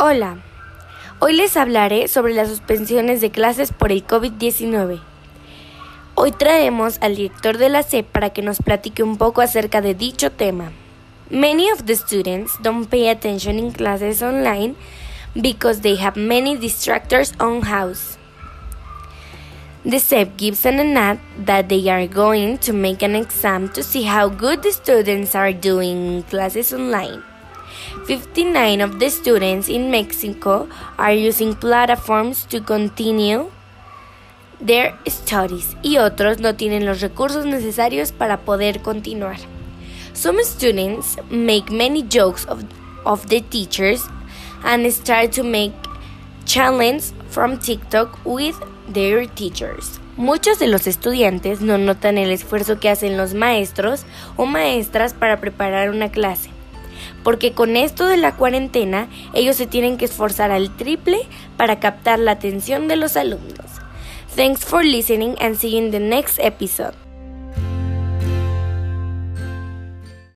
Hola, hoy les hablaré sobre las suspensiones de clases por el COVID-19. Hoy traemos al director de la SEP para que nos platique un poco acerca de dicho tema. Many of the students don't pay attention in classes online because they have many distractors on house. The SEP gives an ad that they are going to make an exam to see how good the students are doing in classes online. 59 of the students in Mexico are using platforms to continue their studies y otros no tienen los recursos necesarios para poder continuar. Some students make many jokes of, of the teachers and start to make challenge from TikTok with their teachers. Muchos de los estudiantes no notan el esfuerzo que hacen los maestros o maestras para preparar una clase porque con esto de la cuarentena ellos se tienen que esforzar al triple para captar la atención de los alumnos. Thanks for listening and see you in the next episode.